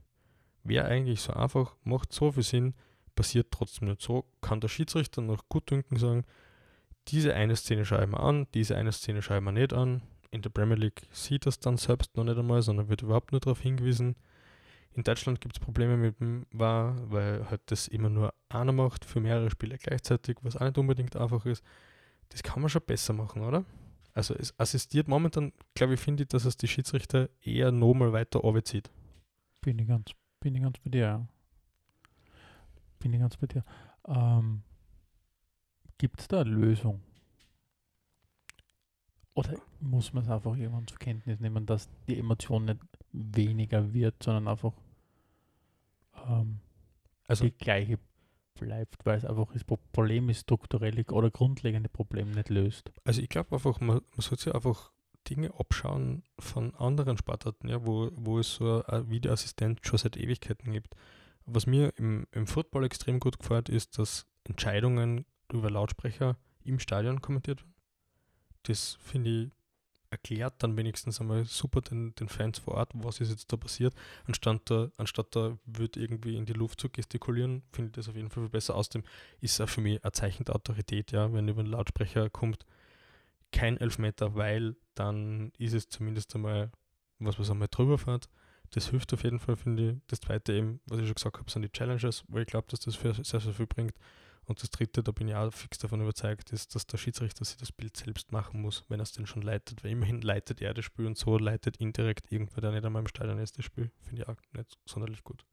Wäre eigentlich so einfach, macht so viel Sinn, passiert trotzdem nicht so, kann der Schiedsrichter noch gut dünken sagen, diese eine Szene schaue ich mir an, diese eine Szene schaue ich mir nicht an. In der Premier League sieht das dann selbst noch nicht einmal, sondern wird überhaupt nur darauf hingewiesen. In Deutschland gibt es Probleme mit dem VAR, weil halt das immer nur einer macht für mehrere Spiele gleichzeitig, was auch nicht unbedingt einfach ist. Das kann man schon besser machen, oder? Also es assistiert momentan, glaube ich, finde ich, dass es die Schiedsrichter eher nochmal weiter zieht. Bin ich ganz, bin ich ganz bei dir. Ja. Bin ich ganz bei dir. Ähm, Gibt es da eine Lösung? Oder muss man es einfach irgendwann zur Kenntnis nehmen, dass die Emotion nicht weniger wird, sondern einfach ähm, also die gleiche bleibt, weil es einfach das Problem ist strukturell oder grundlegende Problem nicht löst. Also ich glaube einfach, man, man sollte sich einfach Dinge abschauen von anderen Sportarten, ja, wo, wo es so ein Videoassistent schon seit Ewigkeiten gibt. Was mir im, im Football extrem gut gefällt, ist, dass Entscheidungen über Lautsprecher im Stadion kommentiert werden. Das finde ich erklärt dann wenigstens einmal super den, den Fans vor Ort, was ist jetzt da passiert, anstatt da, anstatt da wird irgendwie in die Luft zu gestikulieren, finde ich das auf jeden Fall viel besser. Außerdem ist auch für mich ein Zeichen der Autorität, ja, wenn über den Lautsprecher kommt, kein Elfmeter, weil dann ist es zumindest einmal was, was einmal drüber fährt. Das hilft auf jeden Fall, finde ich. Das zweite eben, was ich schon gesagt habe, sind die Challenges, weil ich glaube, dass das für sehr, sehr viel bringt. Und das dritte, da bin ich auch fix davon überzeugt, ist, dass der Schiedsrichter sich das Bild selbst machen muss, wenn er es denn schon leitet. Weil immerhin leitet er das Spiel und so leitet indirekt irgendwer, der nicht einmal im Stadion ist, das Spiel. Finde ich auch nicht sonderlich gut.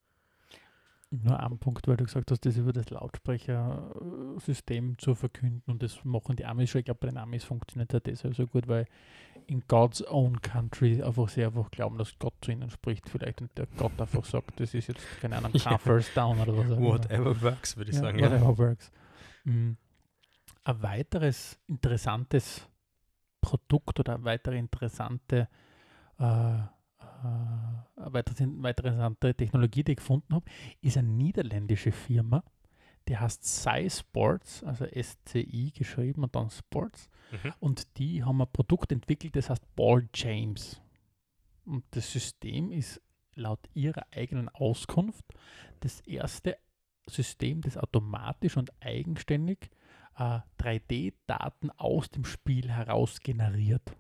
Nur ein Punkt, weil du gesagt hast, das über das Lautsprechersystem zu verkünden und das machen die Amis schon. Ich glaube, bei den Amis funktioniert das deshalb so gut, weil in God's own country einfach sehr einfach glauben, dass Gott zu ihnen spricht vielleicht und der Gott einfach sagt, das ist jetzt keine Ahnung, kein First Down oder was. Whatever works, würde ich ja, sagen. Whatever ja. works. Mhm. Ein weiteres interessantes Produkt oder eine weitere interessante äh, äh, weitere, weitere interessante Technologie, die ich gefunden habe, ist eine niederländische Firma, die heißt Sci Sports, also SCI geschrieben und dann Sports. Mhm. Und die haben ein Produkt entwickelt, das heißt Ball James. Und das System ist laut ihrer eigenen Auskunft das erste System, das automatisch und eigenständig äh, 3D-Daten aus dem Spiel heraus generiert.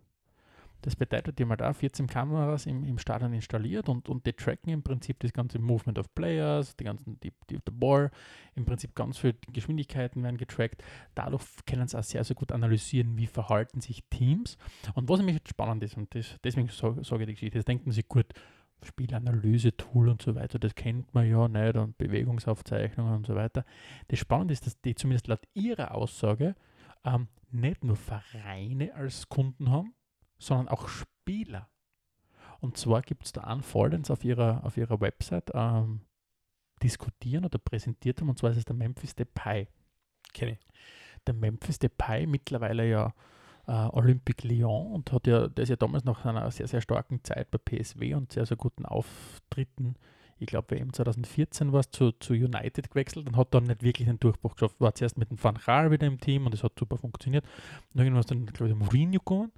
Das bedeutet, die haben auch 14 Kameras im, im Stadion installiert und, und die tracken im Prinzip das ganze Movement of Players, die ganzen, die, die, die Ball, im Prinzip ganz viele Geschwindigkeiten werden getrackt. Dadurch können sie auch sehr, sehr gut analysieren, wie verhalten sich Teams. Und was nämlich spannend ist, und das, deswegen sage ich die Geschichte, das denken sie gut, Spielanalyse-Tool und so weiter, das kennt man ja nicht und Bewegungsaufzeichnungen und so weiter. Das Spannende ist, dass die zumindest laut ihrer Aussage ähm, nicht nur Vereine als Kunden haben, sondern auch Spieler. Und zwar gibt es da einen Fall, den sie auf ihrer, auf ihrer Website ähm, diskutieren oder präsentiert haben, und zwar ist es der Memphis Depay. Kenne ich. Der Memphis Depay, mittlerweile ja äh, Olympique Lyon und hat ja, der ist ja damals nach einer sehr, sehr starken Zeit bei PSW und sehr, sehr guten Auftritten, ich glaube WM 2014 war es, zu, zu United gewechselt und hat dann nicht wirklich den Durchbruch geschafft. War zuerst mit dem Van Gaal wieder im Team und es hat super funktioniert. Und irgendwann ist dann, glaube ich, der Mourinho gekommen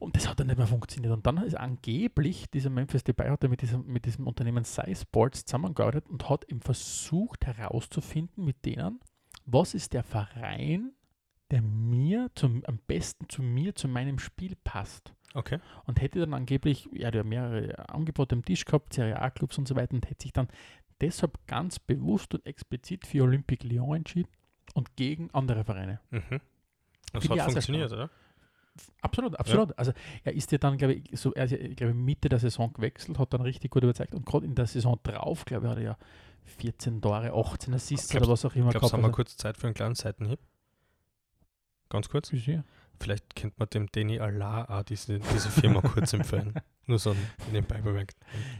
und das hat dann nicht mehr funktioniert. Und dann ist angeblich dieser Memphis Depay hat mit diesem, mit diesem Unternehmen Sports zusammengearbeitet und hat eben versucht herauszufinden mit denen, was ist der Verein, der mir zum, am besten zu mir, zu meinem Spiel passt. Okay. Und hätte dann angeblich, ja, der mehrere Angebote am Tisch gehabt, Serie A-Clubs und so weiter, und hätte sich dann deshalb ganz bewusst und explizit für Olympique Lyon entschieden und gegen andere Vereine. Mhm. Das Finde hat funktioniert, oder? Absolut, absolut. Also er ist ja dann, glaube ich, so, er ist ja, glaube Mitte der Saison gewechselt, hat dann richtig gut überzeugt und gerade in der Saison drauf, glaube ich, hat er ja 14 Tore, 18 Assists oder was auch immer Ich glaube, haben wir Also, kurz Zeit für einen kleinen Seitenhieb. Ganz kurz. ja. Vielleicht kennt man dem Danny Allah auch diese, diese Firma kurz empfehlen. Nur so nebenbei bemerkt.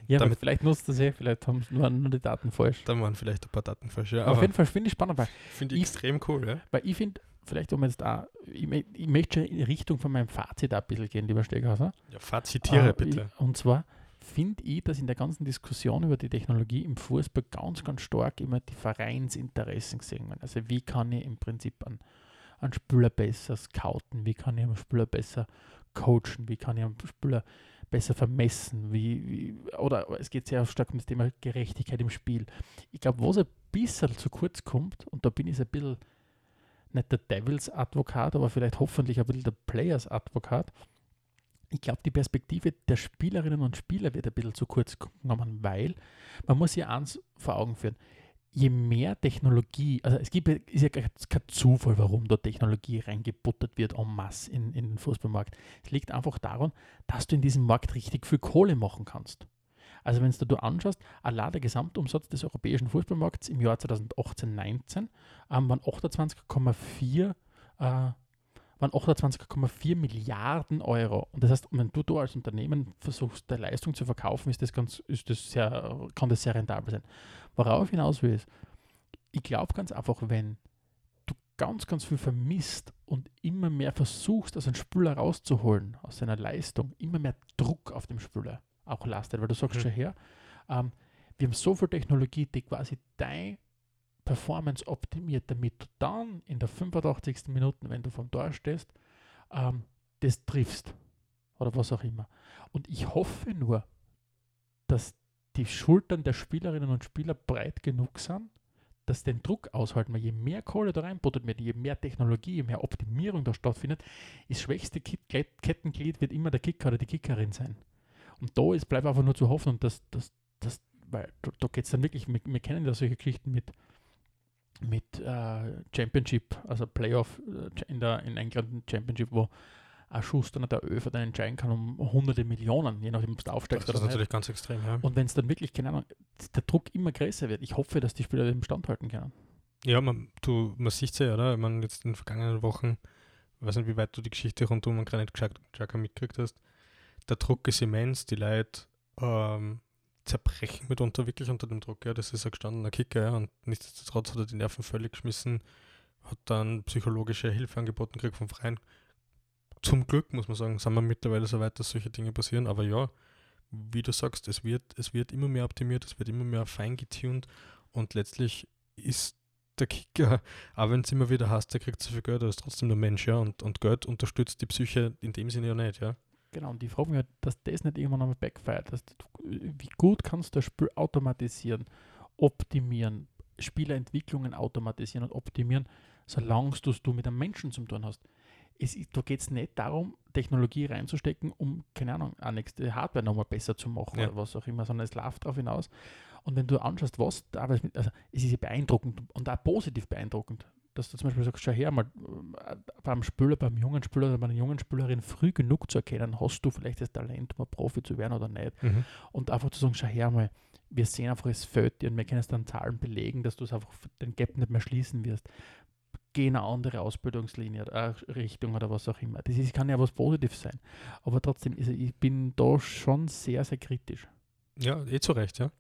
ja Damit- vielleicht nutzt das eh, vielleicht haben nur, nur die Daten falsch. Da waren vielleicht ein paar Daten falsch. Ja, Aber auf jeden Fall finde ich spannend, weil, finde ich ich- extrem cool. Ja? weil ich finde, vielleicht um jetzt auch, ich, ich möchte schon in Richtung von meinem Fazit ein bisschen gehen, lieber Steghauser. ja Fazitiere Äh, bitte. Ich, und zwar finde ich, dass in der ganzen Diskussion über die Technologie im Fußball ganz, ganz stark immer die Vereinsinteressen gesehen werden. Also wie kann ich im Prinzip einen, einen Spieler besser scouten, wie kann ich einen Spieler besser coachen, wie kann ich einen Spieler besser vermessen, wie, wie oder es geht sehr stark um das Thema Gerechtigkeit im Spiel. Ich glaube, was ein bisschen zu kurz kommt, und da bin ich ein bisschen nicht der Devils Advokat, aber vielleicht hoffentlich ein bisschen der Players Advokat, ich glaube, die Perspektive der Spielerinnen und Spieler wird ein bisschen zu kurz genommen, weil man muss sich eins vor Augen führen. Je mehr Technologie, also es gibt, ja- ist ja kein Zufall, warum da Technologie reingebuttert wird en masse in, in den Fußballmarkt. Es liegt einfach daran, dass du in diesem Markt richtig viel Kohle machen kannst. Also wenn du anschaust, allein der Gesamtumsatz des europäischen Fußballmarkts im Jahr 2018-19 ähm, waren 28,4 äh, waren 28,4 Milliarden Euro. Und das heißt, wenn du da als Unternehmen versuchst, der Leistung zu verkaufen, ist das ganz, ist das sehr, kann das sehr rentabel sein. Worauf ich hinaus will, ist, ich glaube ganz einfach, wenn du ganz, ganz viel vermisst und immer mehr versuchst, aus einem Spieler rauszuholen, aus seiner Leistung, immer mehr Druck auf dem Spieler auch lastet, weil du sagst Mhm. schon her, ähm, wir haben so viel Technologie, die quasi dein Performance optimiert, damit du dann in der 85. Minute, wenn du vom Tor stehst, ähm, das triffst. Oder was auch immer. Und ich hoffe nur, dass die Schultern der Spielerinnen und Spieler breit genug sind, dass den Druck aushalten. Weil je mehr Kohle da reinputtet wird, je mehr Technologie, je mehr Optimierung da stattfindet, das schwächste Kettenglied wird immer der Kicker oder die Kickerin sein. Und da ist, bleibt einfach nur zu hoffen, und das, das, das, weil da, da geht es dann wirklich, wir, wir kennen ja solche Geschichten mit, mit äh, Championship, also Playoff äh, in, der, in England Championship, wo ein Schuss dann der Öfer dann entscheiden kann um hunderte Millionen, je nachdem, ob du Das aufsteigst ist oder nicht. natürlich ganz extrem. Ja, Und wenn es dann wirklich, keine Ahnung, der Druck immer größer wird, ich hoffe, dass die Spieler dem standhalten können. ja man, du, man sieht es ja, oder? Ich meine, jetzt in den vergangenen Wochen, ich weiß nicht, wie weit du die Geschichte rund um Granit Xhaka mitgekriegt hast, der Druck ist immens, die Leute ähm, zerbrechen mitunter wirklich unter dem Druck. Ja, das ist ein gestandener Kicker, ja, und nichtsdestotrotz hat er die Nerven völlig geschmissen, hat dann psychologische Hilfe angeboten gekriegt vom Verein. Zum Glück, muss man sagen, sind wir mittlerweile so weit, dass solche Dinge passieren, aber ja, wie du sagst, es wird, es wird immer mehr optimiert, es wird immer mehr fein getuned und letztlich ist der Kicker, auch wenn es immer wieder hast, der kriegt so viel Geld, er ist trotzdem nur Mensch, ja, und, und Geld unterstützt die Psyche in dem Sinne ja nicht, ja. Genau, und die fragen mich halt, dass das nicht irgendwann einmal backfeiert. Dass du, wie gut kannst du das Spiel automatisieren, optimieren, Spielerentwicklungen automatisieren und optimieren, solange du es du mit einem Menschen zu tun hast. Es, da geht es nicht darum, Technologie reinzustecken, um, keine Ahnung, eine nächste Hardware nochmal besser zu machen Ja. oder was auch immer, sondern es läuft darauf hinaus. Und wenn du anschaust, was da also es ist ja beeindruckend und auch positiv beeindruckend, dass du zum Beispiel sagst, schau her, mal äh, beim Spieler, beim jungen Spieler oder bei einer jungen Spielerin früh genug zu erkennen, hast du vielleicht das Talent, mal Profi zu werden oder nicht. Und einfach zu sagen, schau her mal, wir sehen einfach, es fällt dir und wir können es dann Zahlen belegen, dass du es einfach den Gap nicht mehr schließen wirst. Geh in eine andere Ausbildungslinie, äh, Richtung oder was auch immer. Das ist, kann ja was Positives sein. Aber trotzdem, also ich bin da schon sehr, sehr kritisch. Ja, eh zu Recht, ja.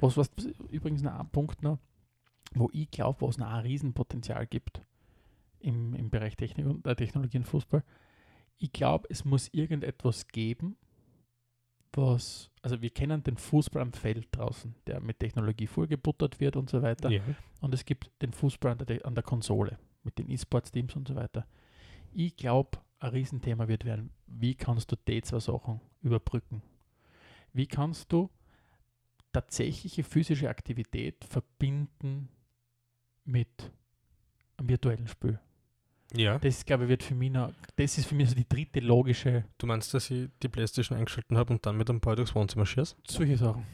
Was, was übrigens noch ein Punkt noch, wo ich glaube, wo es noch ein Riesenpotenzial gibt im, im Bereich Technik und, äh, Technologie und Fußball. Ich glaube, es muss irgendetwas geben, was, also wir kennen den Fußball am Feld draußen, der mit Technologie vorgebuttert wird und so weiter. ja. Und es gibt den Fußball an der, an der Konsole mit den E-Sports-Teams und so weiter. Ich glaube, ein Riesenthema wird werden, wie kannst du die zwei Sachen überbrücken? Wie kannst du tatsächliche physische Aktivität verbinden mit einem virtuellen Spiel? Ja, Das, glaube ich, wird für mich noch, das ist für mich so die dritte logische, du meinst, dass ich die Playstation eingeschalten habe und dann mit einem Ball durchs Wohnzimmer schieße? solche Sachen.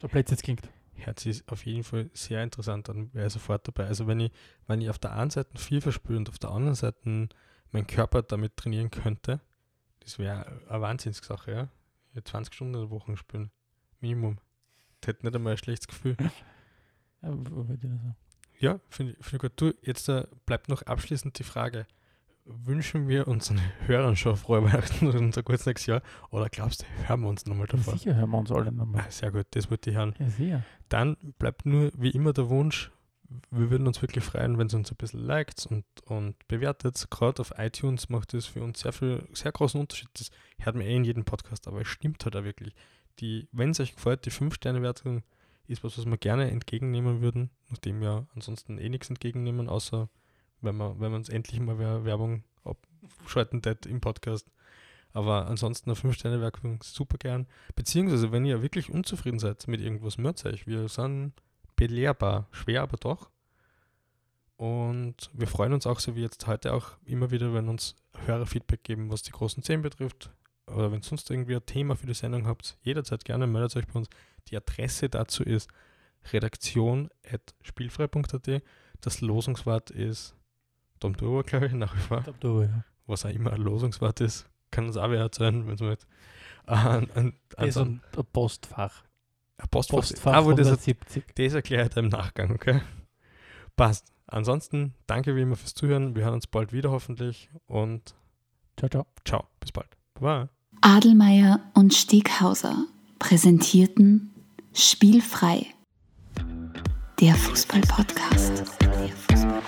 So es jetzt klingt. Hört sich auf jeden Fall sehr interessant an, wäre ich sofort dabei. Also wenn ich, wenn ich auf der einen Seite FIFA spiele und auf der anderen Seite mein Körper damit trainieren könnte, das wäre eine Wahnsinnssache, ja. ja 20 Stunden in der Woche spielen. Minimum. Das hätte nicht einmal ein schlechtes Gefühl. Ja, finde ich, find ich gut. Du, jetzt äh, bleibt noch abschließend die Frage. Wünschen wir unseren Hörern schon frohe Weihnachten und ein gutes nächstes Jahr? Oder glaubst du, hören wir uns nochmal Ja, davor? sicher hören wir uns alle nochmal. Ah, Sehr gut, das wollte ich hören. Ja, sicher. Dann bleibt nur wie immer der Wunsch, wir würden uns wirklich freuen, wenn ihr uns ein bisschen liked und, und bewertet. Gerade auf iTunes macht das für uns sehr viel, sehr großen Unterschied. Das hört man eh in jedem Podcast, aber es stimmt halt auch wirklich. Die, wenn es euch gefällt, die 5-Sterne-Wertung ist was, was wir gerne entgegennehmen würden, nachdem wir ansonsten eh nichts entgegennehmen, außer wenn man, wenn uns endlich mal wer- Werbung abschalten tät im Podcast. Aber ansonsten eine 5-Sterne-Wertung super gern. Beziehungsweise, wenn ihr wirklich unzufrieden seid mit irgendwas, meldet euch. Wir sind belehrbar, schwer aber doch. Und wir freuen uns auch, so wie jetzt heute auch immer wieder, wenn uns Hörer Feedback geben, was die großen 10 betrifft. Oder wenn sonst irgendwie ein Thema für die Sendung habt, jederzeit gerne meldet euch bei uns. Die Adresse dazu ist redaktion.spielfrei.at. Das Losungswort ist Domduro, glaube ich, nach wie vor du, ja. was auch immer ein Losungswort ist, kann uns auch wer sein, wenn es mit. Das ist ein, Postfach. ein Postfach. Postfach Ah, wo das, 170. das erklärt im Nachgang, okay? Passt. Ansonsten, danke wie immer fürs Zuhören. Wir hören uns bald wieder hoffentlich und Ciao, ciao. ciao, bis bald. Baba. Adelmeier und Steghauser präsentierten Spielfrei, der Fußball-Podcast. Fußball